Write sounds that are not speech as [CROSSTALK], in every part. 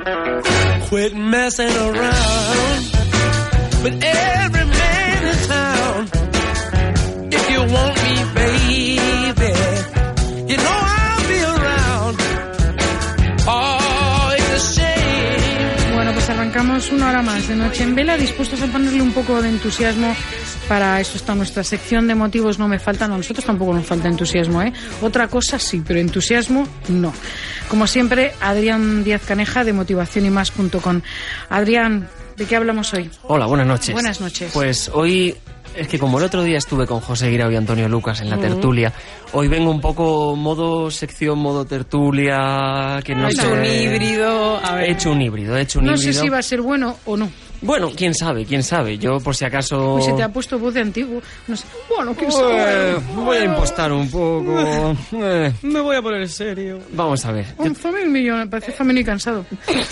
Quit messing around with every man in town. If you want más de Noche en Vela, dispuestos a ponerle un poco de entusiasmo. Para eso está nuestra sección de motivos no me faltan, a nosotros tampoco nos falta entusiasmo, ¿eh? Otra cosa sí, pero entusiasmo no. Como siempre, Adrián Díaz Caneja de motivacionymas.com. Adrián, ¿de qué hablamos hoy? Hola, buenas noches. Buenas noches. Pues hoy es que como el otro día estuve con José Guirao y Antonio Lucas en la tertulia, hoy vengo un poco modo sección, modo tertulia, que no He sé... hecho un híbrido. A ver. He hecho un híbrido, he hecho un No híbrido. sé si va a ser bueno o no. Bueno, quién sabe, quién sabe. Yo por si acaso... Pues se te ha puesto voz de antiguo. No sé. Bueno, quién Eh, sabe. voy a impostar un poco. Eh, Me voy a poner serio. vamos a ver. Yo- 11.000 millones, parece femenino y cansado.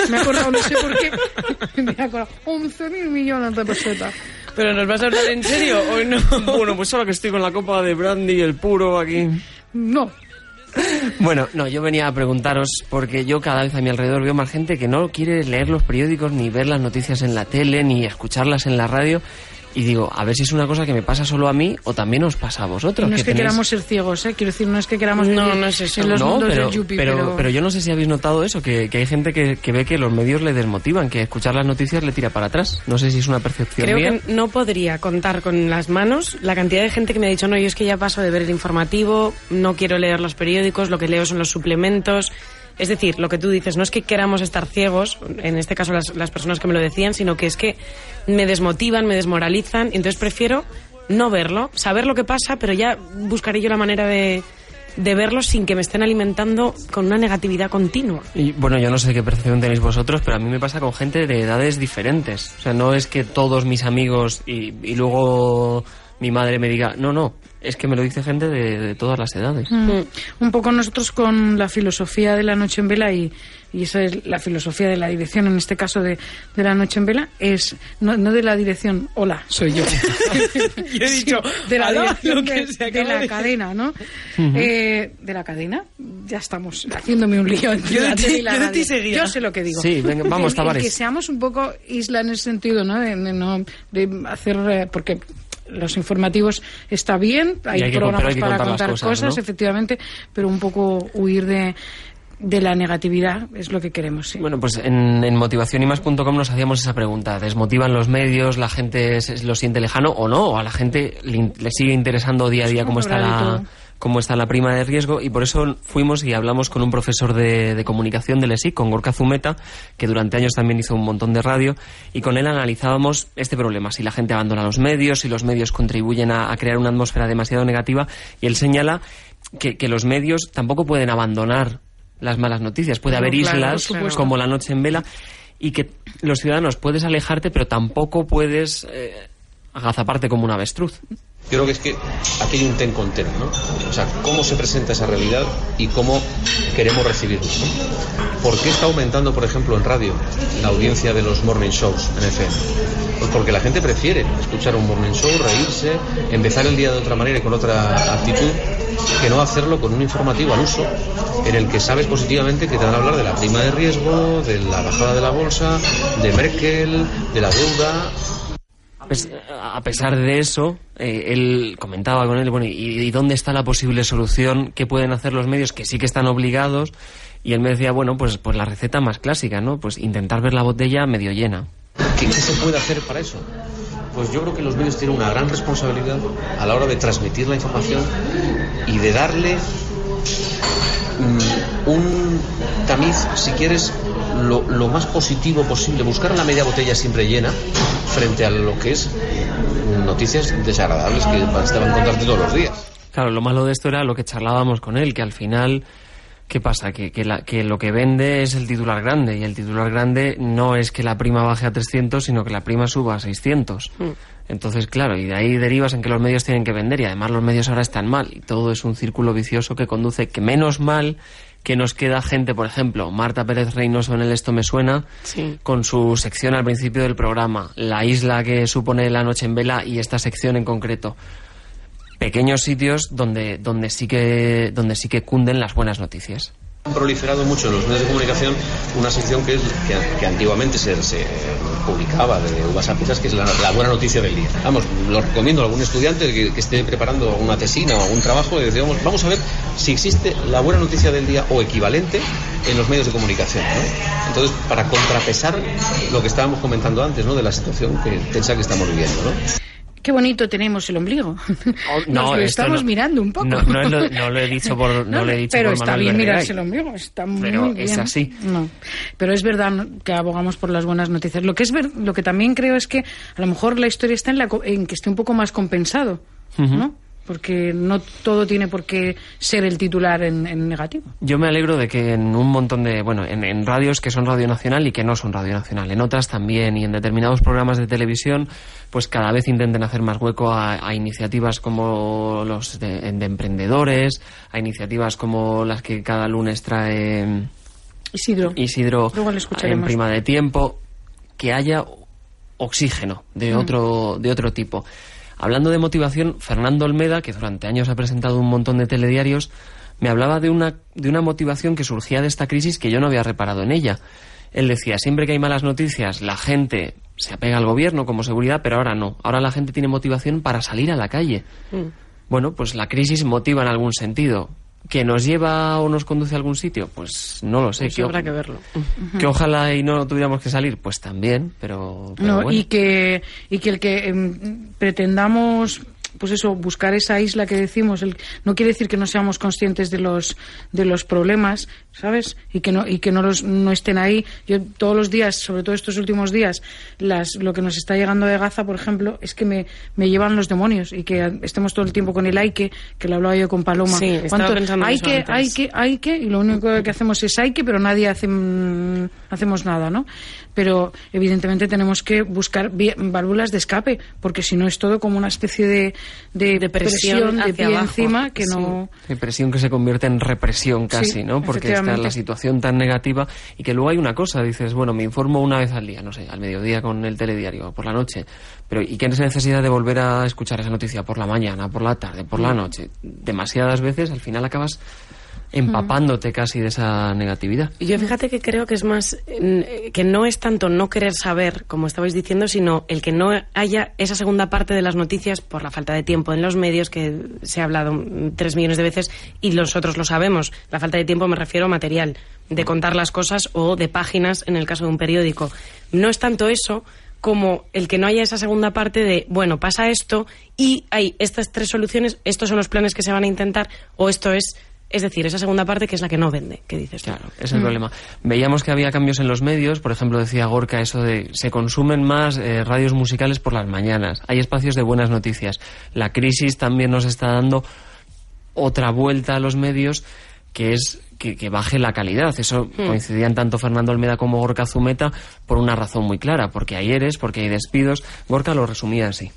Me he acordado, no sé por qué. [LAUGHS] Me he acordado. 11.000 millones de pesetas. ¿Pero nos vas a hablar en serio o no? [LAUGHS] Bueno, pues ahora que estoy con la copa de brandy, el puro aquí. No. Bueno, no, yo venía a preguntaros porque yo cada vez a mi alrededor veo más gente que no quiere leer los periódicos, ni ver las noticias en la tele, ni escucharlas en la radio. Y digo, a ver si es una cosa que me pasa solo a mí o también os pasa a vosotros. No es que tenéis- queramos ser ciegos, ¿eh? Quiero decir, no es que queramos No, no es eso. en los no, mundos pero, del yuppie, pero, pero... pero yo no sé si habéis notado eso, que, que hay gente que, que ve que los medios le desmotivan, que escuchar las noticias le tira para atrás. No sé si es una percepción Creo mía. que no podría contar con las manos la cantidad de gente que me ha dicho, no, yo es que ya paso de ver el informativo, no quiero leer los periódicos, lo que leo son los suplementos. Es decir, lo que tú dices, no es que queramos estar ciegos, en este caso las, las personas que me lo decían, sino que es que me desmotivan, me desmoralizan, entonces prefiero no verlo, saber lo que pasa, pero ya buscaré yo la manera de, de verlo sin que me estén alimentando con una negatividad continua. Y, bueno, yo no sé qué percepción tenéis vosotros, pero a mí me pasa con gente de edades diferentes. O sea, no es que todos mis amigos y, y luego mi madre me diga, no, no, es que me lo dice gente de, de todas las edades. Mm. Un poco nosotros con la filosofía de la noche en vela y, y esa es la filosofía de la dirección, en este caso de, de la noche en vela, es no, no de la dirección, hola, soy yo. [LAUGHS] Yo he dicho, de la "Alá, dirección lo que de, la de- cadena, ¿no? Eh, de la cadena, ya estamos haciéndome un lío entre Yo de la y la yo de radio. ti seguía. Yo sé lo que digo. Sí, venga, vamos, Tavares. que seamos un poco isla en ese sentido, ¿no? De, de no- de hacer, eh, porque los informativos está bien, hay, programas hay para contar cosas, cosas, ¿no? efectivamente, pero un poco huir de, de la negatividad es lo que queremos, sí. Bueno, pues en, en motivacionymas.com nos hacíamos esa pregunta. ¿Desmotivan los medios? ¿La gente se- lo siente lejano o no? ¿O a la gente le, le sigue interesando día a día cómo está, la. Cómo está la prima de riesgo? Y por eso fuimos y hablamos con un profesor de, de comunicación del ESIC, con Gorka Zumeta, que durante años también hizo un montón de radio, y con él analizábamos este problema, si la gente abandona los medios, si los medios contribuyen a, a crear una atmósfera demasiado negativa, y él señala que, que los medios tampoco pueden abandonar las malas noticias. Puede No, haber claro, islas como la noche en vela y que los ciudadanos puedes alejarte, pero tampoco puedes eh, agazaparte como un avestruz. Yo creo que es que aquí hay un ten con ten, ¿no? O sea, cómo se presenta esa realidad y cómo queremos recibirla, ¿no? ¿Por qué está aumentando, por ejemplo, en radio la audiencia de los morning shows en FM? Pues porque la gente prefiere escuchar un morning show, reírse, empezar el día de otra manera y con otra actitud, que no hacerlo con un informativo al uso, en el que sabes positivamente que te van a hablar de la prima de riesgo, de la bajada de la bolsa, de Merkel, de la deuda, a pesar de eso, eh, él comentaba con él, bueno, ¿y, dónde está la posible solución? ¿Qué pueden hacer los medios que sí que están obligados? Y él me decía, bueno, pues, pues la receta más clásica, ¿no? Pues intentar ver la botella medio llena. ¿Qué, qué se puede hacer para eso? Pues yo creo que los medios tienen una gran responsabilidad a la hora de transmitir la información y de darle mm, un tamiz, si quieres, lo, lo más positivo posible. Buscar la media botella siempre llena frente a lo que es noticias desagradables que te van a encontrar todos los días. Claro, lo malo de esto era lo que charlábamos con él, que al final, ¿qué pasa? Que, que, la- que lo que vende es el titular grande, y el titular grande no es que la prima baje a 300, sino que la prima suba a 600. Entonces, claro, y de ahí derivas en que los medios tienen que vender, y además los medios ahora están mal, y todo es un círculo vicioso que conduce que menos mal que nos queda gente, por ejemplo, Marta Pérez Reynoso en el Esto Me Suena, Sí. con su sección al principio del programa, la isla que supone la noche en vela y esta sección en concreto. Pequeños sitios donde, donde sí que donde sí que cunden las buenas noticias. Han proliferado mucho en los medios de comunicación una sección que, es, que, que antiguamente se, se, publicaba de uvas que es la, buena noticia del día. Vamos, lo recomiendo a algún estudiante que, esté preparando una tesina o un trabajo, y digamos, vamos a ver si existe la buena noticia del día o equivalente en los medios de comunicación. ¿no? Entonces, para contrapesar lo que estábamos comentando antes, ¿no? de la situación que tensa que estamos viviendo. ¿no? Qué bonito tenemos el ombligo. [LAUGHS] Oh, no, Nos lo estamos no- mirando un poco. No, no lo, no lo he dicho por, no lo he dicho pero por está Manuel bien mirarse el ombligo, está muy Pero bien. es así. No, pero es verdad que abogamos por las buenas noticias. Lo que es ver, lo que también creo es que a lo mejor la historia está en, la, en que esté un poco más compensado, ¿no? Porque no todo tiene por qué ser el titular en, en negativo. Yo me alegro de que en un montón de, bueno, en, en radios que son Radio Nacional y que no son Radio Nacional, en otras también y en determinados programas de televisión, pues cada vez intenten hacer más hueco a, a iniciativas como los de, de emprendedores, a iniciativas como las que cada lunes trae Isidro. Isidro Luego le en prima de tiempo, que haya oxígeno de Mm. otro, de otro tipo. Hablando de motivación, Fernando Olmeda, que durante años ha presentado un montón de telediarios, me hablaba de una, de una motivación que surgía de esta crisis que yo no había reparado en ella. Él decía, siempre que hay malas noticias, la gente se apega al gobierno como seguridad, pero ahora no. Ahora la gente tiene motivación para salir a la calle. Bueno, pues la crisis motiva en algún sentido. ¿Que nos lleva o nos conduce a algún sitio? Pues no lo sé. Eso que habrá que verlo. que ojalá y no tuviéramos que salir, pues también, pero, pero No, bueno. y que y que el que em, pretendamos pues eso buscar esa isla que decimos el- no quiere decir que no seamos conscientes de los de los problemas sabes y que no y que no los no estén ahí. Yo todos los días sobre todo estos últimos días las lo que nos está llegando de Gaza por ejemplo es que me, me llevan los demonios y que estemos todo el tiempo con el hay que que lo hablaba yo con Paloma. Sí, en hay que antes. hay que hay que y lo único que hacemos es hay que pero nadie hace mm, hacemos nada no pero evidentemente tenemos que buscar válvulas de escape porque si no es todo como una especie de de, De presión presión de hacia pie abajo. encima que Sí. no Depresión que se convierte en represión casi, Sí, ¿no? Porque está la situación tan negativa y que luego hay una cosa, dices, bueno, me informo una vez al día, no sé, al mediodía con el telediario, por la noche, pero ¿y qué es necesidad de volver a escuchar esa noticia por la mañana, por la tarde, por Mm. la noche? Demasiadas veces al final acabas empapándote casi de esa negatividad. Yo fíjate que creo que es más, eh, que no es tanto no querer saber, como estabais diciendo, sino el que no haya esa segunda parte de las noticias por la falta de tiempo en los medios, que se ha hablado mm, tres millones de veces y nosotros lo sabemos. La falta de tiempo me refiero a material, de contar las cosas o de páginas en el caso de un periódico. No es tanto eso como el que no haya esa segunda parte de, bueno, pasa esto y hay estas tres soluciones, estos son los planes que se van a intentar o esto es... Es decir, esa segunda parte que es la que no vende, que dices. Claro, es el problema. Veíamos que había cambios en los medios, por ejemplo, decía Gorka eso de se consumen más eh, radios musicales por las mañanas, hay espacios de buenas noticias. La crisis también nos está dando otra vuelta a los medios que es que, que baje la calidad. Eso coincidían tanto Fernando Olmeda como Gorka Zumeta por una razón muy clara, porque hay eres, porque hay despidos. Gorka lo resumía así.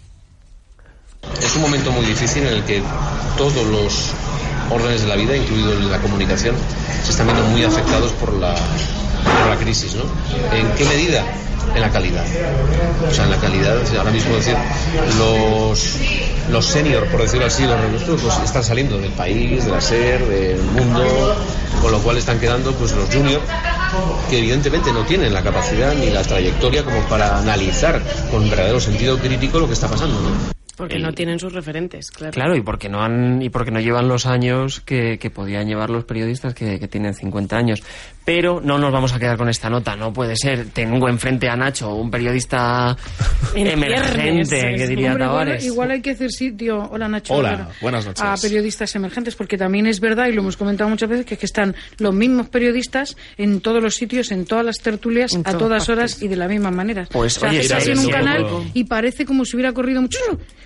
Es un momento muy difícil en el que todos los órdenes de la vida, incluido la comunicación, se están viendo muy afectados por la, por la crisis. ¿no? ¿En qué medida? En la calidad. O sea, en la calidad, ahora mismo decir, los, los senior, por decirlo así, los nuestros, pues están saliendo del país, de la SER, del mundo, con lo cual están quedando pues los junior, que evidentemente no tienen la capacidad ni la trayectoria como para analizar con verdadero sentido crítico lo que está pasando. ¿no? Porque El- no tienen sus referentes, claro. Claro, y porque no han y porque no llevan los años que, que podían llevar los periodistas que, que tienen 50 años. Pero no nos vamos a quedar con esta nota, no puede ser. Tengo enfrente a Nacho, un periodista [LAUGHS] En emergente, que diría Hombre, igual, Tavares. igual hay que hacer sitio. Hola Nacho. Hola, buenas noches. A periodistas emergentes, porque también es verdad, y lo hemos comentado muchas veces, que, es que están los mismos periodistas en todos los sitios, en todas las tertulias, En a todas partes. horas y de la misma manera. Pues, o sea, oye, estás en un canal poco. y parece como si hubiera corrido mucho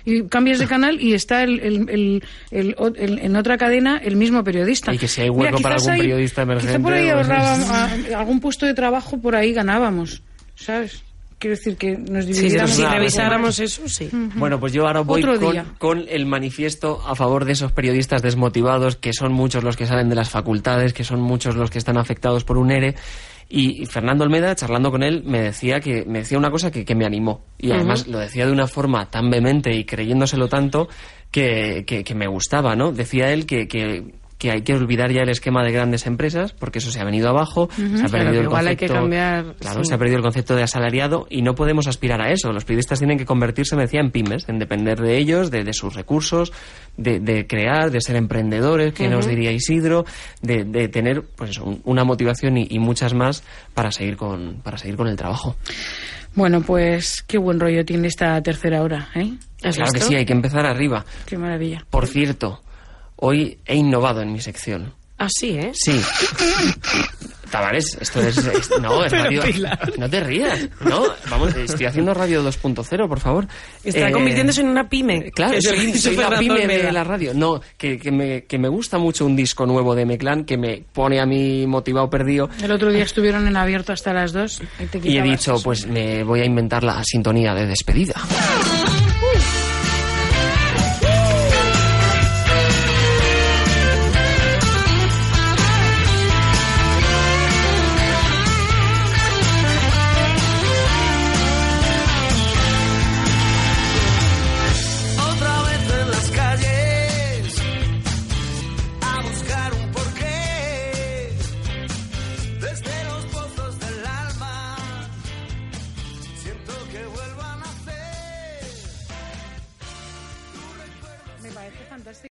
y cambias de canal y está el, el- el- el- o- el- en otra cadena el mismo periodista. Y que si hay hueco para quizás algún periodista Quizá emergente, por ahí a- algún puesto de trabajo por ahí ganábamos, ¿sabes? Quiero decir que nos Sí, dividiéramos. si revisáramos eso, sí. Bueno, pues yo ahora voy con, el manifiesto a favor de esos periodistas desmotivados, que son muchos los que salen de las facultades, que son muchos los que están afectados por un ERE. Y Fernando Olmeda, charlando con él, me decía que me decía una cosa que, que me animó. Y además lo decía de una forma tan vehemente y creyéndoselo tanto que, que, que me gustaba, ¿no? Decía él que, que hay que olvidar ya el esquema de grandes empresas, porque eso se ha venido abajo, se ha perdido el igual hay concepto, que cambiar, claro, sí. se ha perdido el concepto de asalariado y no podemos aspirar a eso. Los periodistas tienen que convertirse, me decía, en pymes, en depender de ellos, de, de sus recursos, de, de crear, de ser emprendedores, que nos diría Isidro, de, de tener pues eso, un- una motivación y, y muchas más para seguir con para seguir con el trabajo. Bueno, pues qué buen rollo tiene esta tercera hora, ¿eh? ¿Has Claro que sí, hay que empezar arriba. Qué maravilla. Por cierto, hoy he innovado en mi sección. Ah, sí, ¿eh? Sí. Tavares, esto es, es- no, es radio. No te rías. No, vamos, estoy haciendo radio 2.0, por favor. Está Eh, convirtiéndose en una pyme. Claro, es lo soy, soy la pyme de la radio. No, que, que, me, que me gusta mucho un disco nuevo de Meclán que me pone a mí motivado perdido. El otro día estuvieron en abierto hasta las dos. y te Y he dicho, eso. pues me voy a inventar la sintonía de despedida.